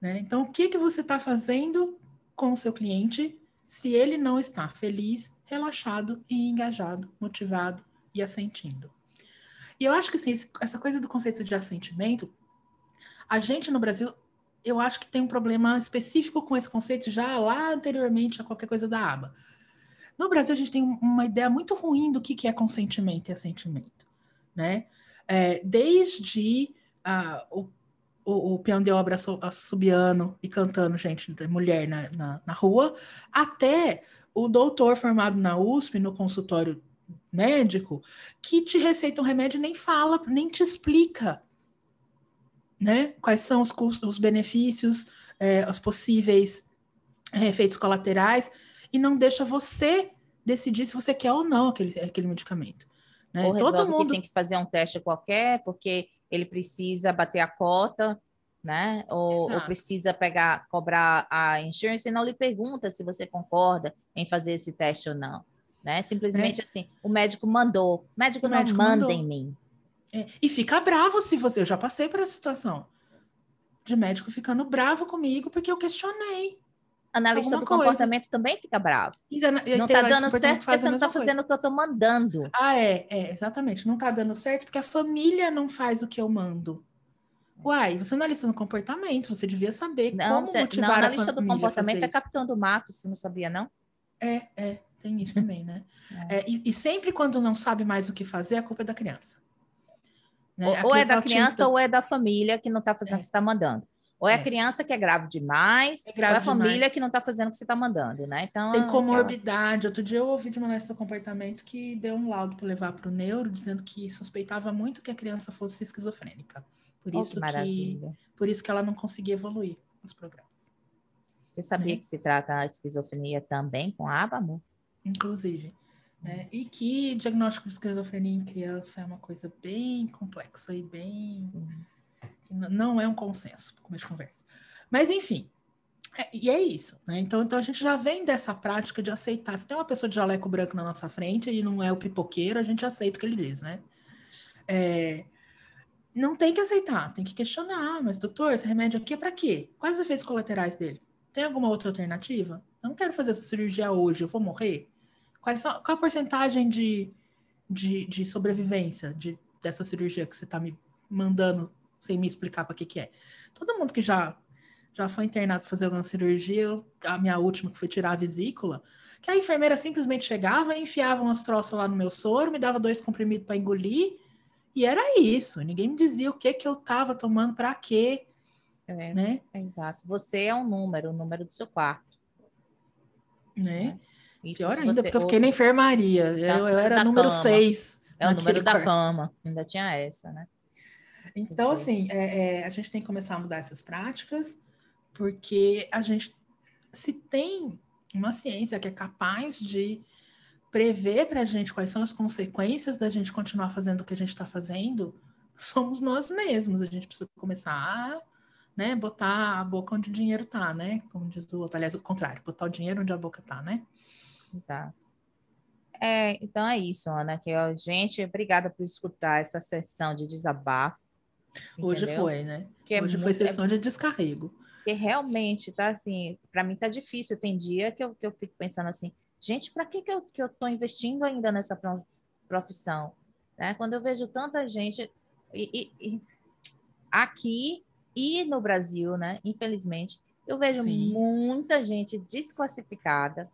Né? Então, o que, que você está fazendo com o seu cliente se ele não está feliz, relaxado e engajado, motivado e assentindo. E eu acho que assim, essa coisa do conceito de assentimento, a gente no Brasil, eu acho que tem um problema específico com esse conceito já lá anteriormente a qualquer coisa da aba. No Brasil, a gente tem uma ideia muito ruim do que, é consentimento e assentimento, né? É, desde uh, o o, o peão de obra subiano e cantando gente, mulher na, na, na rua, até o doutor formado na USP, no consultório médico, que te receita um remédio e nem fala, nem te explica né? quais são os, custos, os benefícios, é, os possíveis é, efeitos colaterais, e não deixa você decidir se você quer ou não aquele, aquele medicamento. Né? Ou Todo mundo que tem que fazer um teste qualquer, porque ele precisa bater a cota, né? Ou, ou, precisa pegar, cobrar a insurance e não lhe pergunta se você concorda em fazer esse teste ou não. Né? Simplesmente é. assim, o médico mandou. O médico o não médico manda mandou. em mim. É. E fica bravo se você. Eu já passei por essa situação de médico ficando bravo comigo porque eu questionei. Analista do coisa. comportamento também fica bravo. E, e, não está dando certo porque você não está fazendo o que eu estou mandando. Ah, é, é, exatamente. Não está dando certo porque a família não faz o que eu mando. Uai, você é analista do comportamento, você devia saber não, como você, motivar não, analista do comportamento é capitão do mato, você não sabia, não? É, é, tem isso também, né? É. É, e, e, sempre quando não sabe mais o que fazer, a culpa é da criança. Né? Ou, ou é da criança ou é da família que não está fazendo o que você está mandando. Ou é, a é. criança que é grave demais, é grave ou é a família demais. que não está fazendo o que você está mandando, né? Então, Tem comorbidade. Outro dia eu ouvi de uma analista do comportamento que deu um laudo para levar para o neuro, dizendo que suspeitava muito que a criança fosse esquizofrênica. Por oh, isso que, por isso que ela não conseguia evoluir nos programas. Você sabia né? que se trata a esquizofrenia também com aba, amor? Inclusive. Né? E que diagnóstico de esquizofrenia em criança é uma coisa bem complexa e bem. Sim não é um consenso para começo de conversa. Mas, enfim, é, e é isso, né? Então, então a gente já vem dessa prática de aceitar. Se tem uma pessoa de jaleco branco na nossa frente e não é o pipoqueiro, a gente aceita o que ele diz, né? É, não tem que aceitar, tem que questionar. Mas, doutor, esse remédio aqui é para quê? Quais os efeitos colaterais dele? Tem alguma outra alternativa? Eu não quero fazer essa cirurgia hoje, eu vou morrer? Quais são, qual a porcentagem de, de, de sobrevivência de, dessa cirurgia que você está me mandando sem me explicar para que que é. Todo mundo que já já foi internado fazer alguma cirurgia, a minha última que foi tirar a vesícula, que a enfermeira simplesmente chegava, enfiava umas troças lá no meu soro, me dava dois comprimidos para engolir, e era isso. Ninguém me dizia o que que eu estava tomando para quê. É, né? É, exato. Você é um número, o número do seu quarto. Né? É. Isso, Pior ainda, porque eu fiquei na enfermaria. eu, eu era número 6. É o número da quarto. cama. Ainda tinha essa, né? Então, assim, é, é, a gente tem que começar a mudar essas práticas, porque a gente, se tem uma ciência que é capaz de prever para a gente quais são as consequências da gente continuar fazendo o que a gente está fazendo, somos nós mesmos. A gente precisa começar a né, botar a boca onde o dinheiro está, né? Como diz o outro, aliás, o contrário, botar o dinheiro onde a boca está, né? Exato. É, então é isso, Ana. Que, ó, gente, obrigada por escutar essa sessão de desabafo. Hoje entendeu? foi, né? Que é Hoje foi muito- é sessão de descarrego. Porque realmente tá assim, para mim tá difícil. Tem dia que eu, que eu fico pensando assim, gente, para que, que eu que eu tô investindo ainda nessa pro- profissão? Né? Quando eu vejo tanta gente e, e- e aqui e no Brasil, né? Infelizmente, eu vejo Sim. muita gente desclassificada.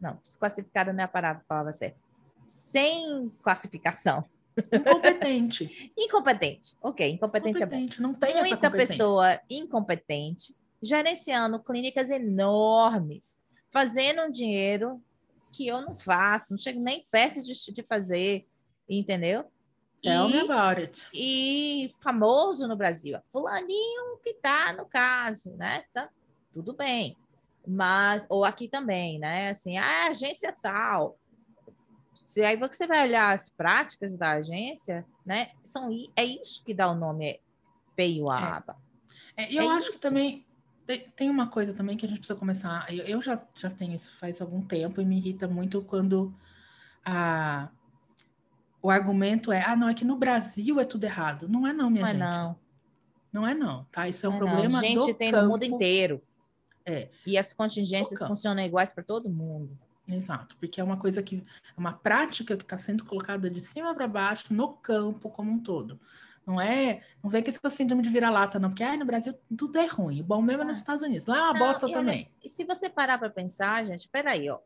Não, desclassificada não é a palavra, certa. Sem classificação. Incompetente. Incompetente. Ok, incompetente é bom Incompetente. Não tem muita pessoa incompetente gerenciando clínicas enormes, fazendo um dinheiro que eu não faço, não chego nem perto de, de fazer, entendeu? Tell me E, about it. e famoso no Brasil, fulaninho que tá no caso, né? Tá tudo bem. Mas, ou aqui também, né? Assim, ah, agência tal. Se aí você vai olhar as práticas da agência, né? São, é isso que dá o nome à É. aba. É, e eu É acho que isso. também tem, uma coisa também que a gente precisa começar. Eu, eu já, já tenho isso faz algum tempo e me irrita muito quando a, o argumento é: ah, não, é que no Brasil é tudo errado. Não é, não, minha Não é gente. não. Não é, não, tá? Isso é um não é não. problema Gente, do tem campo. no mundo inteiro. É. E as contingências funcionam iguais para todo mundo. Exato, porque é uma coisa que é uma prática que está sendo colocada de cima para baixo no campo como um todo. Não é, não vem com essa síndrome de vira-lata, não, porque ai, no Brasil tudo é ruim. Bom mesmo é nos Ah. Estados Unidos. Lá é uma Não, bosta e olha, também. E se você parar para pensar, gente, peraí, ó.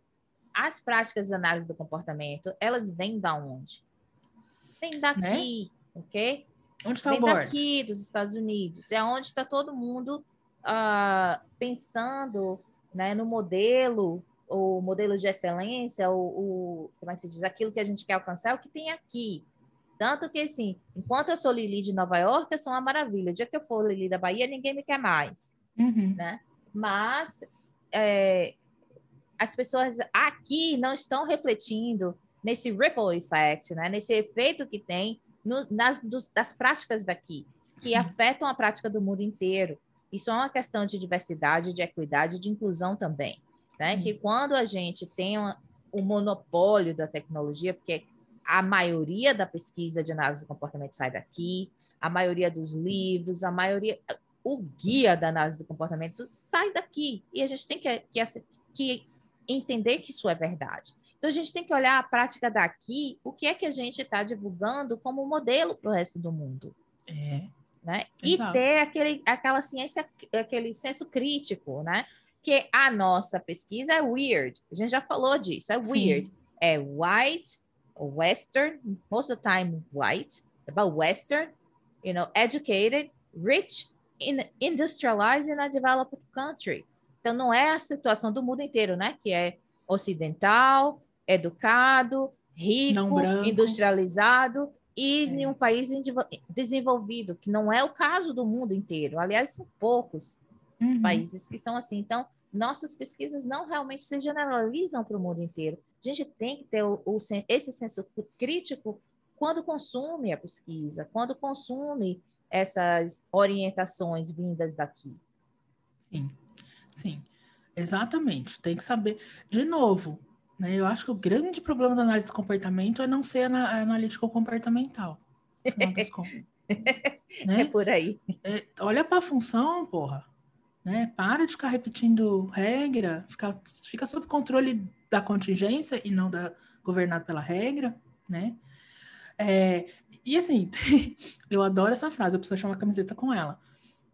As práticas de análise do comportamento, elas vêm da onde? Vêm daqui, ok? Onde está Vem o board? daqui dos Estados Unidos. É onde está todo mundo ah, pensando né, no modelo, o modelo de excelência, o, o- como é que se diz? Aquilo que a gente quer alcançar é o que tem aqui. Tanto que, assim, enquanto eu sou Lili de Nova York, eu sou uma maravilha. O dia que eu for Lili da Bahia, ninguém me quer mais Uhum. né? Mas é, as pessoas aqui não estão refletindo nesse ripple effect, né? Nesse efeito que tem no- nas dos- das práticas daqui, que Sim. afetam a prática do mundo inteiro. Isso é uma questão de diversidade, de equidade, de inclusão também, né? Que quando a gente tem o monopólio da tecnologia, porque a maioria da pesquisa de análise do comportamento sai daqui, a maioria dos livros, a maioria o guia da análise do comportamento sai daqui. E a gente tem que, que, que entender que isso é verdade. Então, a gente tem que olhar a prática daqui, o que é que a gente está divulgando como modelo para o resto do mundo. É. Né? E Exato. ter aquele, aquela ciência, aquele senso crítico, né? Que a nossa pesquisa é weird. A gente já falou disso, é Sim. weird. É white, western, most of the time white, about western, you know, educated, rich, in, industrialized in a developed country. Então não é a situação do mundo inteiro, né? Que é ocidental, educado, rico, industrializado e É. em um país desenvolvido, que não é o caso do mundo inteiro. Aliás, são poucos Uhum. países que são assim. Então, nossas pesquisas não realmente se generalizam para o mundo inteiro. A gente tem que ter o, o esse senso crítico quando consome a pesquisa, quando consome essas orientações vindas daqui. Sim, sim, exatamente. Tem que saber. De novo, né? Eu acho que o grande problema da análise do comportamento é não ser ana- analítico comportamental. no final das contas. É né? por aí. É, olha para a função, porra. Né? Para de ficar repetindo regra, fica, fica sob controle da contingência e não da governado pela regra, né? É, e assim, eu adoro essa frase, eu preciso achar uma camiseta com ela.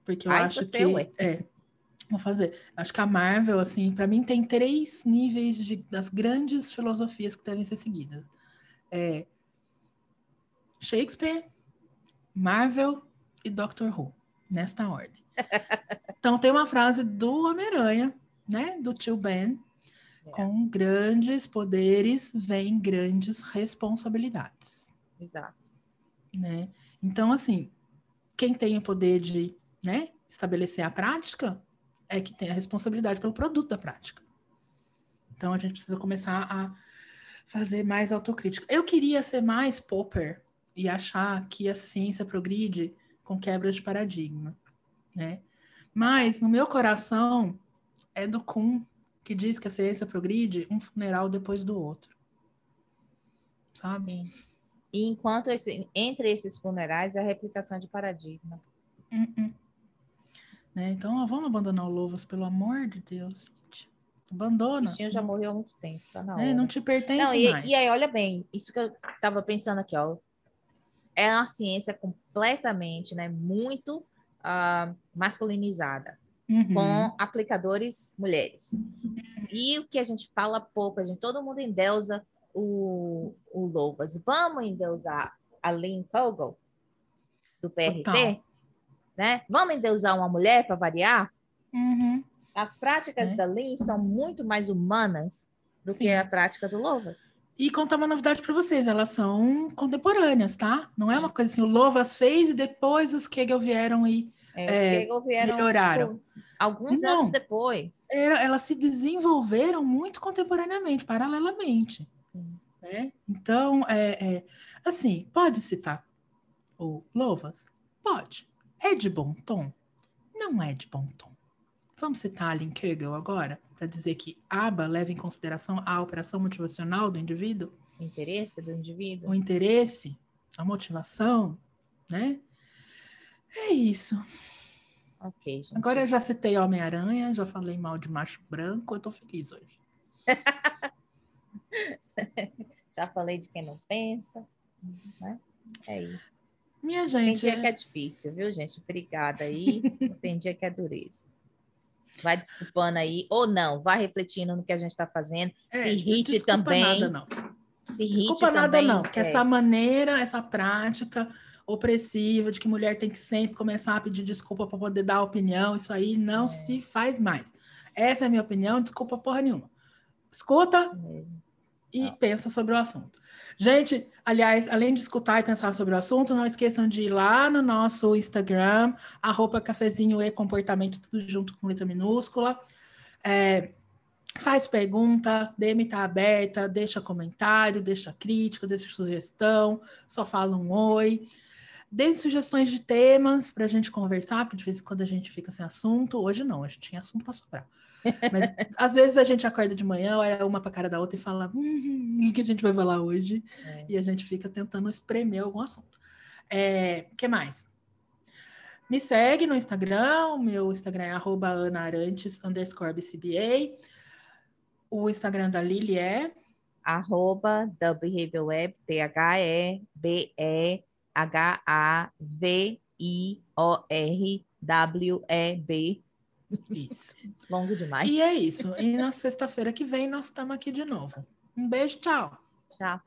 Porque eu Ai, acho que. ué. É, vou fazer. Acho que a Marvel, assim, para mim tem três níveis de, das grandes filosofias que devem ser seguidas. É Shakespeare, Marvel e Doctor Who, nesta ordem. Então tem uma frase do Homem-Aranha, né, do tio Ben, É. com grandes poderes vem grandes responsabilidades, Exato. né? Então assim, quem tem o poder de, né, estabelecer a prática é que tem a responsabilidade pelo produto da prática. Então a gente precisa começar a fazer mais autocrítica. Eu queria ser mais Popper e achar que a ciência progride com quebras de paradigma, né? Mas no meu coração é do Kuhn que diz que a ciência progride um funeral depois do outro. Sabe? Sim. E enquanto esse, entre esses funerais é a replicação de paradigma. Uh -uh. Né? Então, ó, vamos abandonar o Louvas, pelo amor de Deus. Gente. Abandona. O bichinho já morreu há muito tempo, tá na É, não te pertence Não, e, mais. e aí, olha bem, isso que eu estava pensando aqui, ó. É uma ciência completamente, né, muito ah, masculinizada, Uhum. com aplicadores mulheres. E o que a gente fala pouco, a gente, todo mundo endeusa o, o Louvas. Vamos endeusar a Lynn Kogel, do PRT? Total. Né? Vamos endeusar uma mulher para variar? Uhum. As práticas É. da Lynn são muito mais humanas do Sim. que a prática do Louvas. E contar uma novidade para vocês, elas são contemporâneas, tá? Não é uma coisa assim, o Louvas fez e depois os Kegel vieram e É, É, vieram melhoraram. tipo, alguns Não. anos depois. era- elas se desenvolveram muito contemporaneamente, paralelamente. Sim. Né? Então, é, é, assim, pode citar o Louvas? Pode. É de bom tom? Não é de bom tom. Vamos citar Alan Kegel agora, para dizer que ABA leva em consideração a operação motivacional do indivíduo? O interesse do indivíduo. o interesse, a motivação, né? É isso. Ok, gente. Agora eu já citei Homem-Aranha, já falei mal de macho branco, eu tô feliz hoje. Já falei de quem não pensa. Né? É isso. Minha Tem gente, dia que é difícil, viu, gente? Obrigada aí. Tem dia que é dureza. Vai desculpando aí, ou não, vai refletindo no que a gente está fazendo. é, se irrite desculpa também. Nada, não. Se irrite Desculpa nada, também. não. Que é. essa maneira, essa prática opressiva de que mulher tem que sempre começar a pedir desculpa para poder dar opinião, isso aí não É. se faz mais. Essa é a minha opinião, desculpa porra nenhuma. Escuta, e Não. pensa sobre o assunto. Gente, aliás, além de escutar e pensar sobre o assunto, não esqueçam de ir lá no nosso Instagram, arroba cafezinho e comportamento, tudo junto com letra minúscula. É, faz pergunta, DM tá aberta, deixa comentário, deixa crítica, deixa sugestão, só fala um oi. Deem sugestões de temas para a gente conversar, porque de vez em quando a gente fica sem assunto. Hoje não, hoje tinha assunto para sobrar. Mas às vezes a gente acorda de manhã, olha uma para cara da outra e fala: hum, o que a gente vai falar hoje? É. E a gente fica tentando espremer algum assunto. É, que mais? Me segue no Instagram, o meu Instagram é arroba anaarantes, underscore BCBA. O Instagram da Lili é Arroba da Behavior Web, T-H-E-B-E-H-A-V-I-O-R-W-E-B. Isso. Longo demais. E é isso. E na sexta-feira que vem nós estamos aqui de novo. Um beijo, tchau. Tchau.